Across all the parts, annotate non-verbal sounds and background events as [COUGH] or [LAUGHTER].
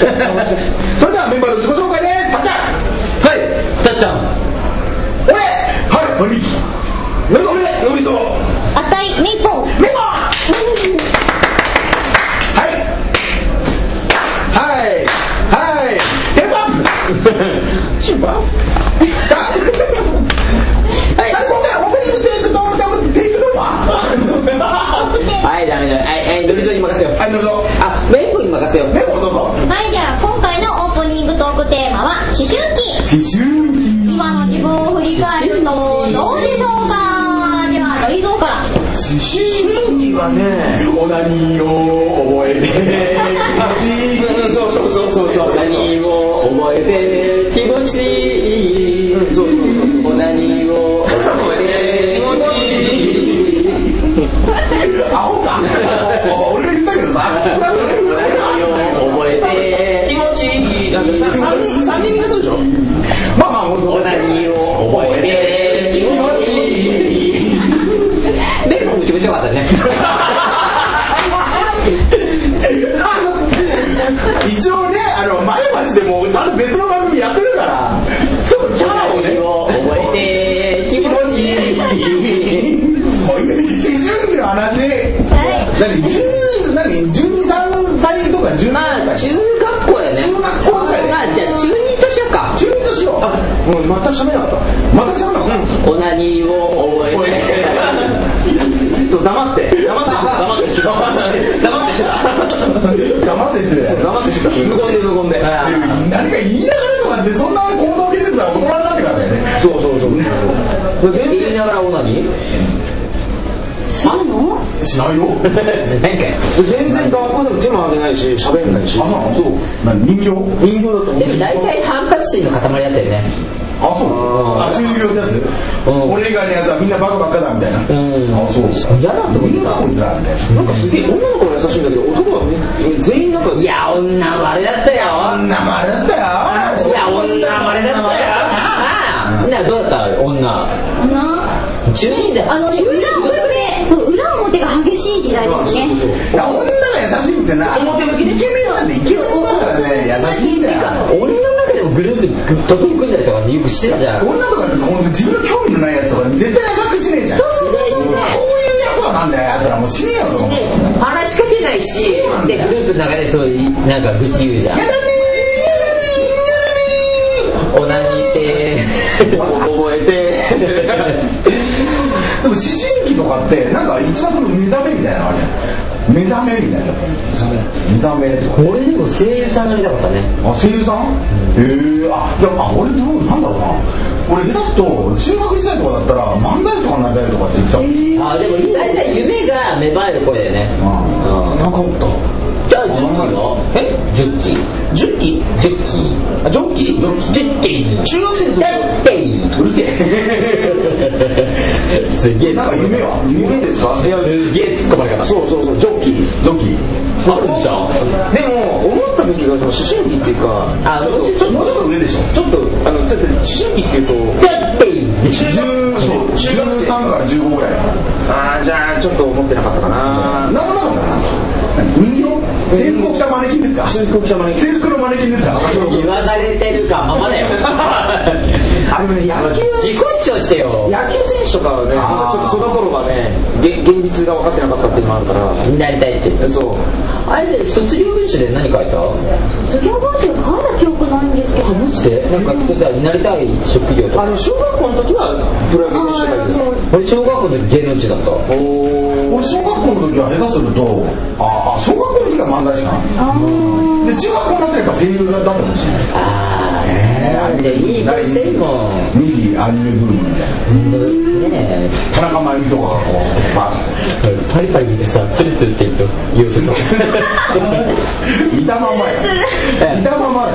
それではメンバーの自己紹介です。パッチャン。はいたっちゃん俺はい。マリメガネノリソあたい。メイポンメモはい。はい。はい。テンポアップチンパテーマは思春期。思春期。今の自分を振り返るとどうでしょうか？ではのりぞうから。思春期はねオナニーを覚えてそうそうそうそうそう何を覚えて気持ちいいそうそうそう何を覚えて気持ちいいアホか俺が言ったけどさ持ちいいなんかさ3人三人みんなそうでしょ？まあまあ本当何を覚えて気持ちいい。メイクも気持ちよかったね。一応ねあの前橋でもちゃんと別の番組やってるからちょっとキャラをね。何を覚えて気持ち。[LAUGHS] いいもういい思春期の話。はい。何12何123歳とか17まあ歳中学校だよね中学校時代まあじゃあ中2としようか中2としようあもう全く喋れなかったまた喋らなかったオナニーを覚えて黙って黙ってして黙ってして黙ってして黙ってして黙ってして無言で無言で何か言いながらとかってそんな行動を見せてたら大人になってからだよねそうそうそう言いながらオナニーするのしないよ全然学校でも手も挙げないし喋んないしあそう人形人形だとでも大体反発心の塊だったよねあそう？あ中二病ってやつ？うん。俺以外のやつはみんなバカばっかだみたいな。うん。あそう嫌だと思ってたこいつらみたいななんかすげえ女の子は優しいんだけど男はね全員なんかいや女はあれだったよ。あんなもんあれだったよ。いや女はあれだったよ。なあどうだった？女。な中二だ。あのね裏表そう裏表が激しい時代ですね。いや女が優しいってな。表向きねイケメンなんてイケメン優しいんだよ。女の中でもグループと組んだりとかよくしてたじゃん。女とか自分の興味のないやつとか絶対優しくしねえじゃん。そうそうそう。そうこういうやつらなんだよやつらもう死ねよと思うで話しかけないしでグループの中でそういうなんか愚痴言うじゃん。やだねオナニーって覚えて。でも思春期とかってなんか一番その目覚めみたいなのあるじゃん目覚めみたいな。目覚めとか俺でも声優さんになりたかったね。あ声優さん？へえあでもあ俺どうなんだろうな。俺下手すと中学時代とかだったら漫才師とかになりたいとかって言ってた。あでも大体夢が芽生える声だよね。あうん。なかった？じゃあジュッキーは？え？ジュッキー？ジュッキジュッキー？あジョッキー。ジュッキー中学生の時。うるせえすげえ。なんか夢は？夢ですか？いやすげえ突っ込まれ方。そうそうそう。ジョッキー。ジョッキー。あるんじゃんでも思った時がでも思春期っていうかあもうちょっと上でしょ？ちょっとあのちょっと思春期っていうと中学生。13から15ぐらい。ああじゃあちょっと思ってなかったかななんもなかったかな人形制服を着たマネキンですか？制服を着たマネキン。制服のマネキンですか？言わされてるかままだよ。[LAUGHS] あでもね野球自己主張してよ。野球選手とかはねちょっとその頃はねげ現実が分かってなかったっていうのもあるから。なりたいって言ってそう。あれで卒業文集で何書いた？卒業文集書いた記憶ないんで？すけどあマジでなんかなりたい職業とか。あの小学校の時はプロ野球選手だけ。ど俺小学校の時芸能人だった。俺小学校の時は下手するとああ小学校の時は漫才師かな。で中学校になったらやっぱ声優だったかもしれない。あえー。あでいい声してるもん。二次アニメブームみたいな。ねえ田中真由美とかがこうバーパリパリ見てさツルツルって言うとそうッ [LAUGHS] [LAUGHS] いたままやいたままや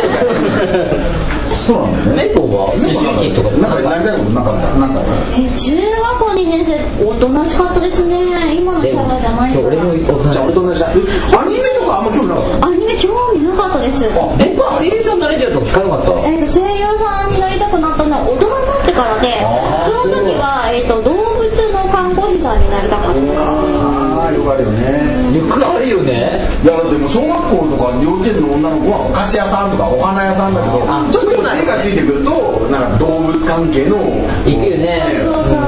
そうなんだよね。猫は思春期とかなんかなりたいことなかったなんかえ中学校2年生おとなしかったですね。今のキャラじゃないそう俺もじゃあ俺と同じだアニメとかあんま興味なかったアニメ興味なかったです。えこれ声優さんになれちゃうと聞かなかったえー、と声優さんになりたくなったのは大人になってからでその時は、えー、と動物の看護師さんになりたかった。ですああよくあるよね。よくあるよねいやだってもう小学校とか幼稚園の女の子はお菓子屋さんとかお花屋さんだけどあちょっと手がついてくるとなんか動物関係の行くよね。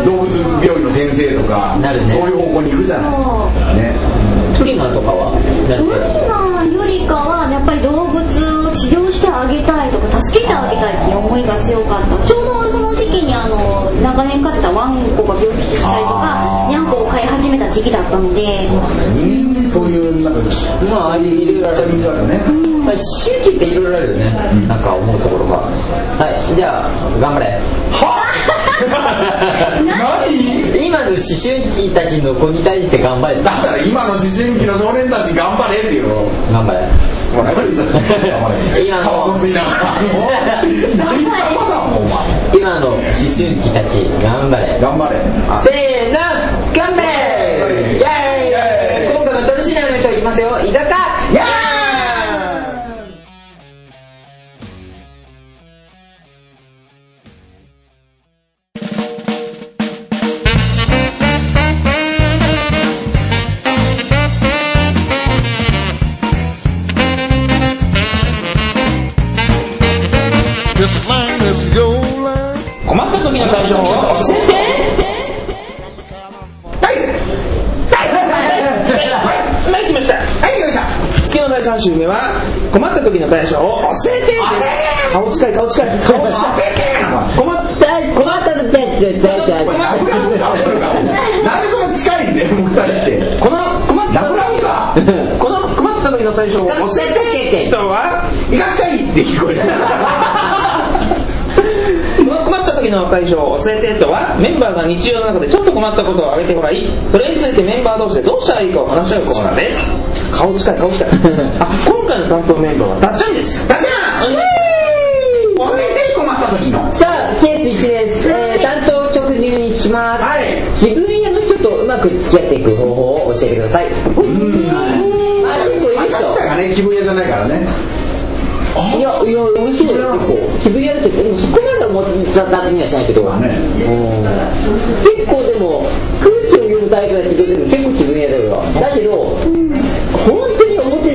動物病院の先生とかなるね。そういう方向に行くじゃない。ね。トリマーとかはだって今よりかはやっぱり動物を治療してあげたいとか助けてあげたいっていう思いが強かったちょうどその時期にあの長年飼ってたワンコが病気したりとかニャンコを飼い始めた時期だったので。そういうなんかまあいろいろあるタイミングがあるねまあ、周期っていろいろあるよね、なんか思うところが。はいじゃあ頑張れ。[LAUGHS] 何？今の思春期たちの子に対して頑張れ。だったら今の思春期の少年たち頑張れっていうの。頑張れ。頑張れ。今の [LAUGHS] 周期たち頑張れ頑張れせーの頑張れイエーイ今回も楽しいなの人いきますよいだか困った時の対処を教えて。です顔近い顔近い顔近い困った困った時なんでそんな近いんだよ僕たちって。この困ったこの困った時の対処を教えて。とは医学者いいって聞こえる。この困った時の対処を教えてとはメンバーが日常の中でちょっと困ったことを挙げてもらいそれについてメンバー同士でどうしたらいいかを話し合うコーナーです。顔近い顔近い。あ今回の担当メンバーはたっちゃんです。だじゃん教えて困った時の。さあケース1です、えー、担当直入に聞きます、はい。気分屋の人とうまく付き合っていく方法を教えてください、はい、あでもそういる秋人田がね気分屋じゃないからねいやいや俺そうだよ結構気分屋だけどでもそこまで思って雑にはしないけど、まあね。うん結構でも空気を読むタイプだけどでも結構気分屋だよ。だけど、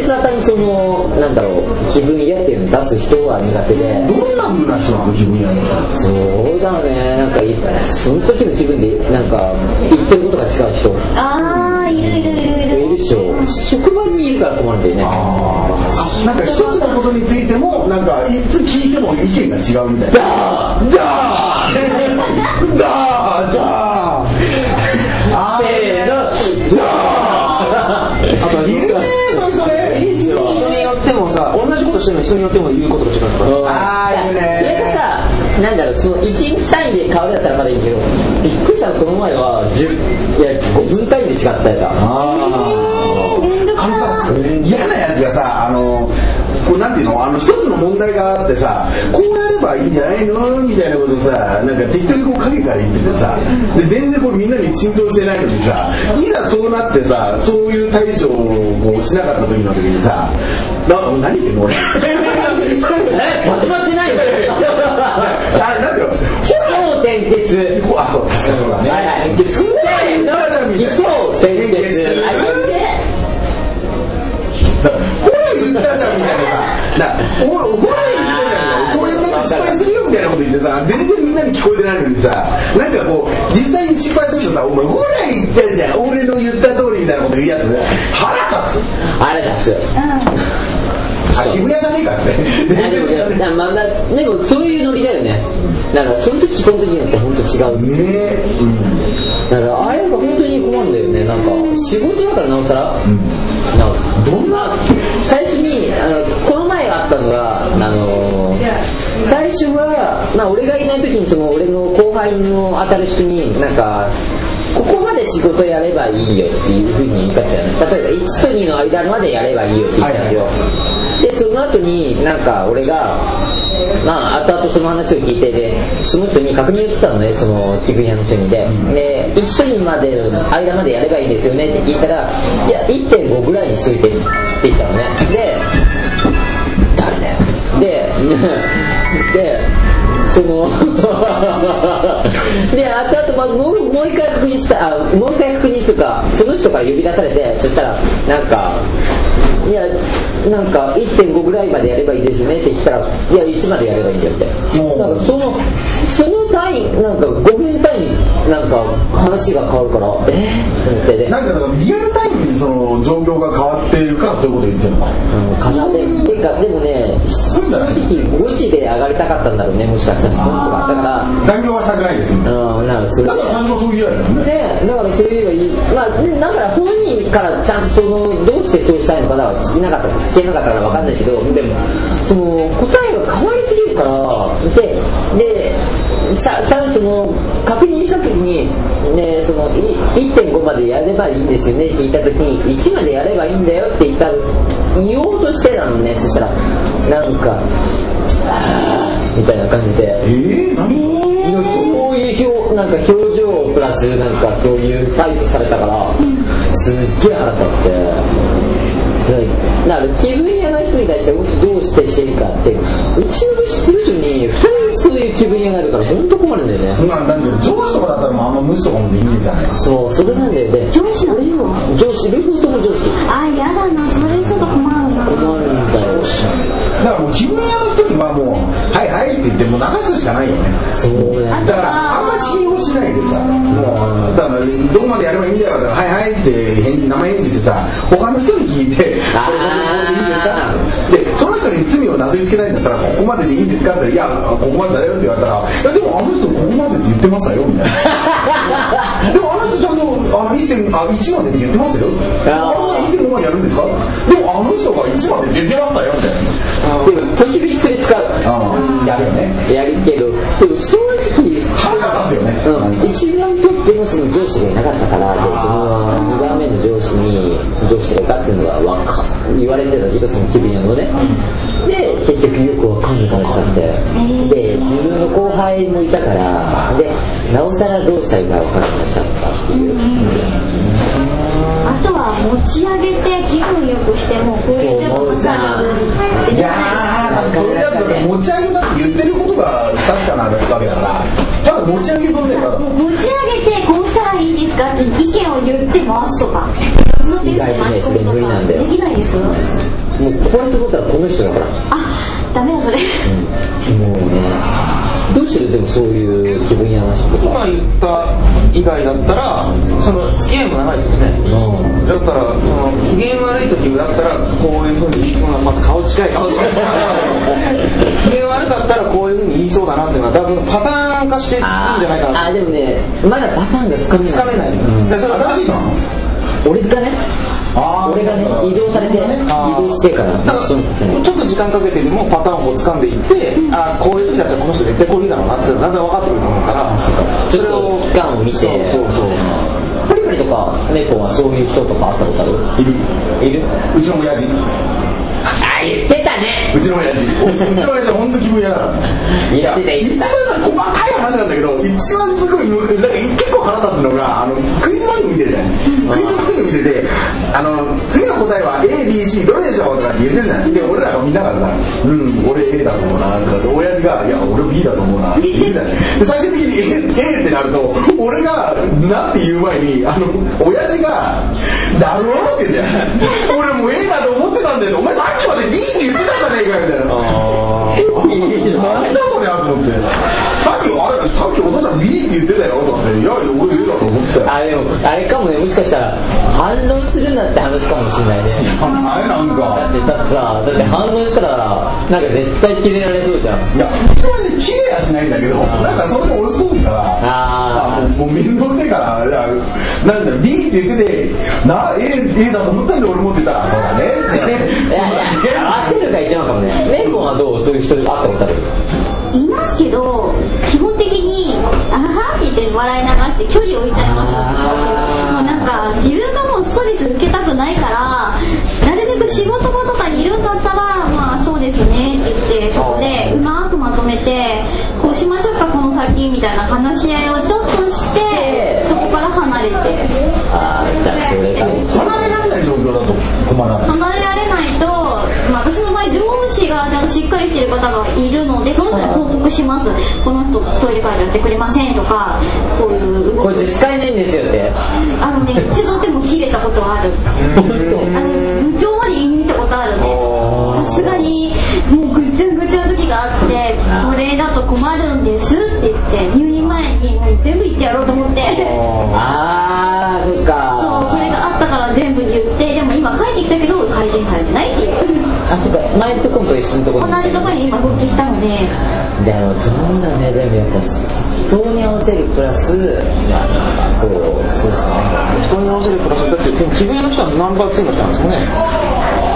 に表沙汰にそのなんだろう気分屋っていうのを出す人は苦手で。どんな風な人なの気分屋の人そうだねなんかいその時の気分でなんか言ってることが違う人。ああいるいるいるいる。いるでしょ。職場にいるから困るんだよねなんか一つのことについてもなんかいつ聞いても意見が違うみたいな。じゃあじゃあじゃあじゃあとしてるのに人によっても言うことが違うから。あーいるね。それがさなんだろうその1日単位で変わりだったらまだいいけどびっくりしたのこの前は10いや5分単位で違ったやあめんどくあのささ嫌なやつがさあのこうなんていうのあの一つの問題があってさこうやればいいんじゃないのみたいなことさなんか適当にこう影から言っててさで全然こうみんなに浸透してないのにさいざそうなってさそういう対処をこうしなかった時の時にさな何言ってんの俺？まとまってないよあなんていう。の気象転結。あそう確かにそうだね。はいはいせーの気象転結。はいほら言ったじゃんみたいなさ。なほらほら失敗するよみたいなこと言ってさ全然みんなに聞こえてないのにさなんかこう実際に失敗するとさお前ほら言ったじゃん。俺の言った通りみたいなこと言うやつ腹立つ。あれだすあ気分屋じゃねえかっすね。全いやでも然違うねねまあまあでもそういうノリだよね。だからその時その時によって本当違違う。ね。えだからあれが本当に困るんだよね。なんか仕事だからなおさら、なんかどんな最初にあのこの前あったのがあの最初は、まあ、俺がいない時にその俺の後輩の当たる人になんかここまで仕事やればいいよっていうふうに言い方やね例えば1と2の間までやればいいよって言ったんだよ、でその後になんか俺がまあ後々その話を聞いてでその人に確認を取ったのねそのちぐやの人にで、で1と2までの間までやればいいんですよねって聞いたらいや1.5ぐらいにしといてって言ったのね。で誰だよ。ででその [LAUGHS] であとあとまあもうもう一回確認したあもう一回確認するかその人から呼び出されてそしたらなんかいやなんか1.5ぐらいまでやればいいですよねって聞いたらいや1までやればいいんだよって。なんかそのその単位なんか5分単位なんか話が変わるからえー、と思ってでなんかリアルタイムにその状況が変わっているからそういうこと言ってるのかうんでもね正直5時で上がりたかったんだろうねもしかしたらその人がだから残業はしたくないですみたいなうんなんかそれだから最初う言えばいね。ねだからそう言えばいいまあだから本人からちゃんとそのどうしてそうしたいのかは聞けなかった聞けなかったから分かんないけどでもその答えが変わりすぎるからででささその確認した時に、ね、そのい1.5までやればいいんですよねって言った時に1までやればいいんだよって言った言おうとしてなのねそしたらなんかみたいな感じで。えー、何？なんかそういう表なんか表情プラスなんかそういうタイプされたからすっげえ腹立って。だから気分屋な人に対して本当どうしてしていいかってう。ちの部署に2人そういう気分屋がいるから本当困るんだよね。まあなんていうの上司とかだったらもうあんま無視とかもできないじゃない。そうそれなんだよね。上司なんですか上司両方とも上司。あやだなそれちょっと困るな困るんだからもう気分屋の人にはもう「はいはい」って言ってもう流すしかないよね。そうだからあんま信用しないでさもうだからどこまでやればいいんだよはいはいって返事生返事してさ他の人に聞いてこれあーこれでいいですかで人に罪をなすりつけないんだったらここまででいいんですか？って言ったら「いやここまでだよ」って言われたら「いやでもあの人ここまでって言ってましたよ」みたいな。[LAUGHS] でもあの人ちゃんとあの1.1あ1までって言ってますよ。あの人1.5までやるんですか？でもあの人が1までって言ってましたよみたいな。でも時々それ使う。うん。やるよね。やるけどでも正直腹立つよね。うん、一番トップのその上司がいなかったからでその2番目の上司にどうしてるかっていうのがわか言われてたけどそのキビアのね。で結局よくわかんなくなっちゃって。で自分の後輩もいたからでなおさらどうしたらいいかわからなくなっちゃったっていう。あとは持ち上げて気分よくしてもこういうでもさ入ってい持ち上げだって言ってることが確かなわけだから、ただ持ち上げそれだから。持ち上げてこうしたらいいですかって意見を言って回すとか。こっちのペースで回し込むとかできないですもうこれと思ったらこの人だから。あダメだそれ。もうねどうしてる？でもそういう気分屋な人とか今言った以外だったらその付き合いも長いですよね。だったらその機嫌悪い時だったらこういうふうに言いそうな、まあ、顔近い顔近い。機嫌悪かったらこういうふうに言いそうだなっていうのは多分パターン化してるんじゃないかな。あーでもねまだパターンがつかめない。つかめない、うん。でそれ新しいの俺がね俺がね移動されて移動してからだからちょっと時間かけてでもパターンを掴んでいって、あこういう時だったらこの人絶対こういうだろうなってだんだん分かってくると思うから。ちょっと期間を見て。そうそうそう。パリパリとか猫はそういう人とか会ったことある？いる。いる？うちの親父。あ言ってたね。うちの親父。うちの親父は本当気分屋だから。言ってた言って一た番細かい話なんだけど、一番すごい、なんか結構腹立つのが、あの、クイズ番組見てるじゃん。クイズ番組見てて、あの、次の答えは A、B、C どれでしょうとかって言ってるじゃん。で、俺らが見ながらさ、うん、俺 A だと思うな、とか親父が、いや、俺 B だと思うな、って言うじゃん。で、最終的に A, A ってなると、俺が、なって言う前に、あの、親父が、だろうって言うじゃん。俺もう A だと思ってたんだよ。お前さっきまで B って言ってたじゃねえかよ、みたいな。[LAUGHS] なんだこれと思って。さっき、あれ、さっきお父さん B って言ってたよとかって、いや、俺 A だと思ってたよ。あでもあれかもねもしかしたら反論するなって話かもしれないねあれなんだか。ってだってさだって反論したらなんか絶対キレられそうじゃん。いや、うちの親父綺麗はしないんだけど、なんかそれで俺そうだから、あもう面倒くせえからいやなんだろう B って言っててな A, A だと思ってたんで俺もってたらそうだねって。いやいや合わせるが一番かもね。メンボンはどうそういう人で会ったことある？いますけど基本的に「あはは」って言って笑い流して距離を置いちゃいます。もうなんか自分がもうストレス受けたくないからなるべく仕事場とかにいるんだったらまあそうですねって言ってそこでうまくまとめてこうしましょうかこの先みたいな話し合いをちょっとしてそこから離れて。ああじゃあそれが一番離れられない状況だと困らない離れられないと、まあ、私の場合上司がちゃんとしっかりしてる方がいるのでその人に報告します。この人トイレからやってくれませんとかこういう動き。こいつ使えないんですよってあのね一度でも切れたことはある。あの部長まで言いに行ったことあるねさすがにもうぐっちゃぐちゃの時があってこれだと困るんですって言って入院前にもう全部言ってやろうと思って。ああそっか。そうそれがあったから全部言ってでも今帰ってきたけど改善されてないっていう。あそっか。前のところと一緒の。ところ同じところに今復帰したので。でもそうだねでもやっぱ人に合わせるプラスまあそうそうしかない人に合わせるプラスだってでも木笛の人はナンバー2の人なんですもんね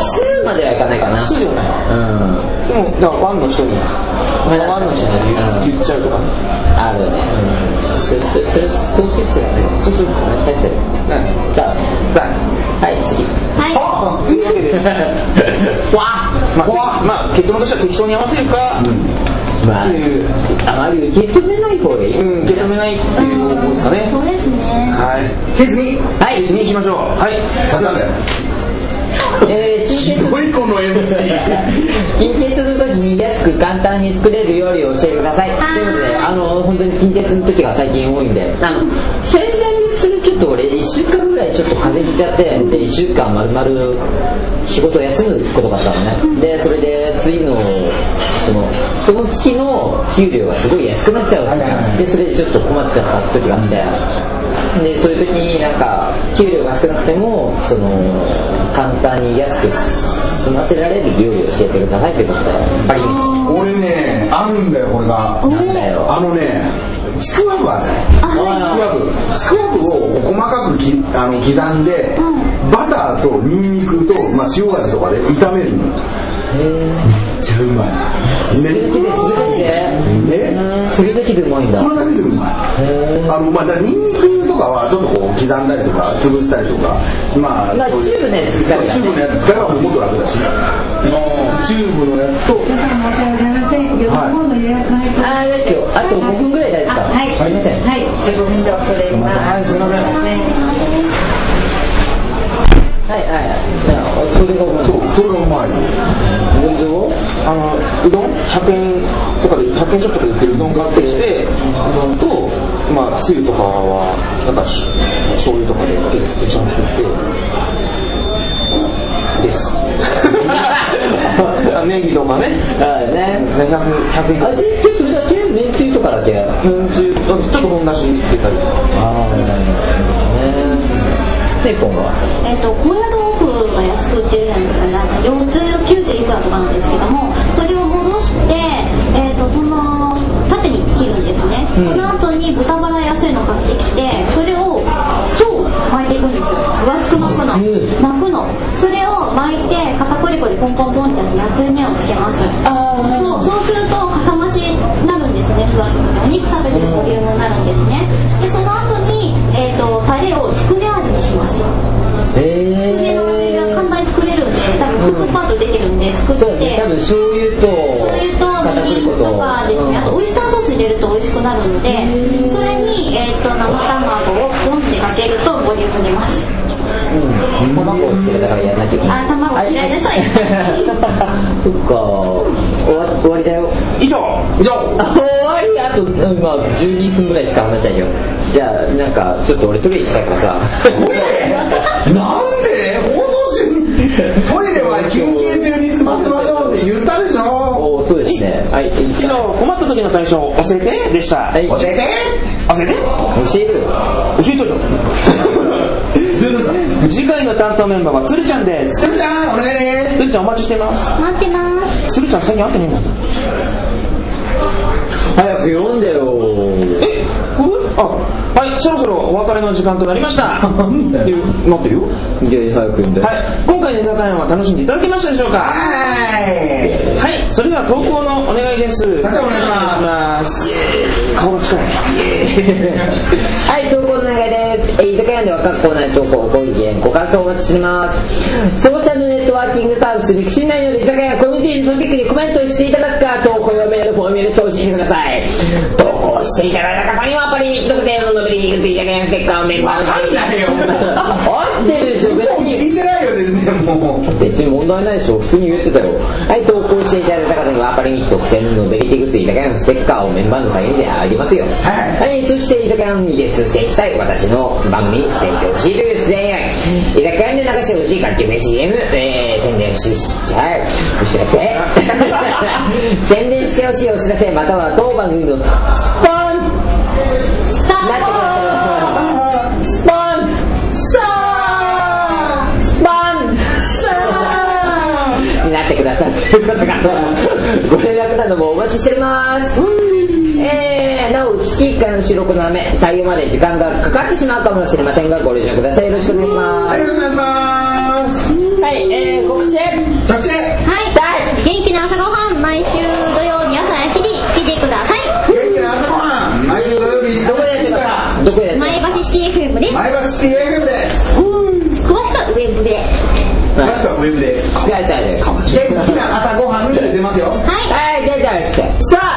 2まではいかないかな2ではないうんでもだから1の人にまあ1の人に言言っちゃうとかあるねうんそれそれそれそうする必要がないそうするとやっちゃうねじゃだあはい次はいあというわけでわまあ、まあ、結論としては適当に合わせるか、まああまり受け止めない方がいいうん、受け止めないっていう方法ですかね。そうですねはい。はい行きましょう。はい。えー、金欠ひどいこの MC 金欠の時に安く簡単に作れる料理を教えてください。ということであの本当に金欠の時が最近多いんであの先々月ちょっと俺1週間ぐらいちょっと風邪ひいちゃってで1週間まるまる仕事を休むことがあったのね。でそれで次のその月の給料がすごい安くなっちゃう。わけでそれでちょっと困っちゃった時があってでそういう時になんか給料が少なくてもその簡単に安く済ませられる料理を教えてくださいということで。やっぱり俺ねあるんだよこれがなんだよあのねちくわぶあるじゃないちくわぶちくわぶを細かくきあの刻んで、バターとニンニクと、まあ、塩味とかで炒めるの。めっちゃうまい。ねねそれだけでうまいんだ。それだけでうまいあのまあニンニクとかはちょっとこう刻んだりとか潰したりとかまあまあチューブのやつ使ねチューブのやつ使えばもっと楽だし。チューブのやつと。皆さん申し訳ございません。両方の予約ないと。あれですよ。あと5分ぐらいですか？はい。すいません。はい。じゃあ5分で恐れます。はいすいませんはいはいじゃあそれがうまいそうそれがうまいうどんをあの、うどん ?100 円とかで、100円ショップで売ってるうどん買ってきて、うどんと、まあ、つゆとかは、なんか、し醤油とかでかけて、ちゃんと作って、です。[LAUGHS] あネギとかね。あね100、100円。味付けそれだけめんつゆとかだけあめんつゆ、ちょっと本だし入れたり。あなるほどねベーポンはえっと高野豆腐が安く売ってるじゃないですか。なんか4つ90いくらとかなんですけど。作って、そうね多分醤油と醤油と片みりん栗粉ととかですね、あとオイスターソース入れると美味しくなるのでそれに、えー、と生卵をポンってかけるとボリューム出ます。うん。卵をつけたからやらなきゃいけない。あ卵嫌いな人はやそっか。終わ終わりだよ。以上。以上。あ終わりあとまあ12分ぐらいしか話しないよ。じゃあなんかちょっと俺トイレ行きたいからさ。なんで？放送中にトイレは休憩中に済ませましょうって言ったでしょ。おおそうですね。はい。以上、困った時の対処教えてでした。はい教えて。教えて。教えるよ。教えといて次回の担当メンバーはつるちゃんです。するちゃんお願いね。つるちゃんお待ちしてます。待ってます。つるちゃん最近会ってねえんだ。早く読んでよ。え、これあはいそろそろお別れの時間となりました。[LAUGHS] っていうなってるよ。早く読んではい。今回の居酒屋は楽しんでいただけましたでしょうか？はい。はい。それでは投稿のお願いです。ガチャお願いします。お願いします。顔が近い。はい、投稿のお願いです。えー居酒屋では各コーナーで投稿、ご意見、ご感想をお待ちしています。ソーシャルネットワーキングサービス、ミクシー内の居酒屋コミュニティのトピックにコメントしていただくか、投稿用メールフォームで送信してください。投稿していただいた方には、アパリミット特定のノベリティグッズ居酒屋のステッカーをメンバーのわかんないよ合ってるでしょ、別に。聞いてないよ全然もう別に問題ないでしょ普通に言ってたよはい投稿していただいた方にはアパリミット特典のベリティグッズ居酒屋のステッカーをメンバーのサインであげますよはいはいそして居酒屋に出演したい私の番組に出演してほしい。という出演居酒屋で流してほしい楽曲 CM、えー、宣伝しはい。お知らせ。[LAUGHS] 宣伝してほしいお知らせ。または当番組のスポンさなってくださいスポンあスポンになってください。ということがご連絡などもお待ちしております。えー、なお月1回の収録のため採用まで時間がかかってしまうかもしれませんがご了承ください。よろしくお願いしまはいよろしくお願いしますすはいえー、告知。着地はい。元気な朝ごはん毎週土曜日朝7時聞いてください。元気な朝ごはん毎週土曜日どこでやってか。らどこで前橋シティ FM です。前橋シティ FM です。詳しくはウェブで。詳しくはウェブで。じゃあじゃあじゃあ元気な朝ごはん出ますよ。はい。はいじゃあじゃあしてさ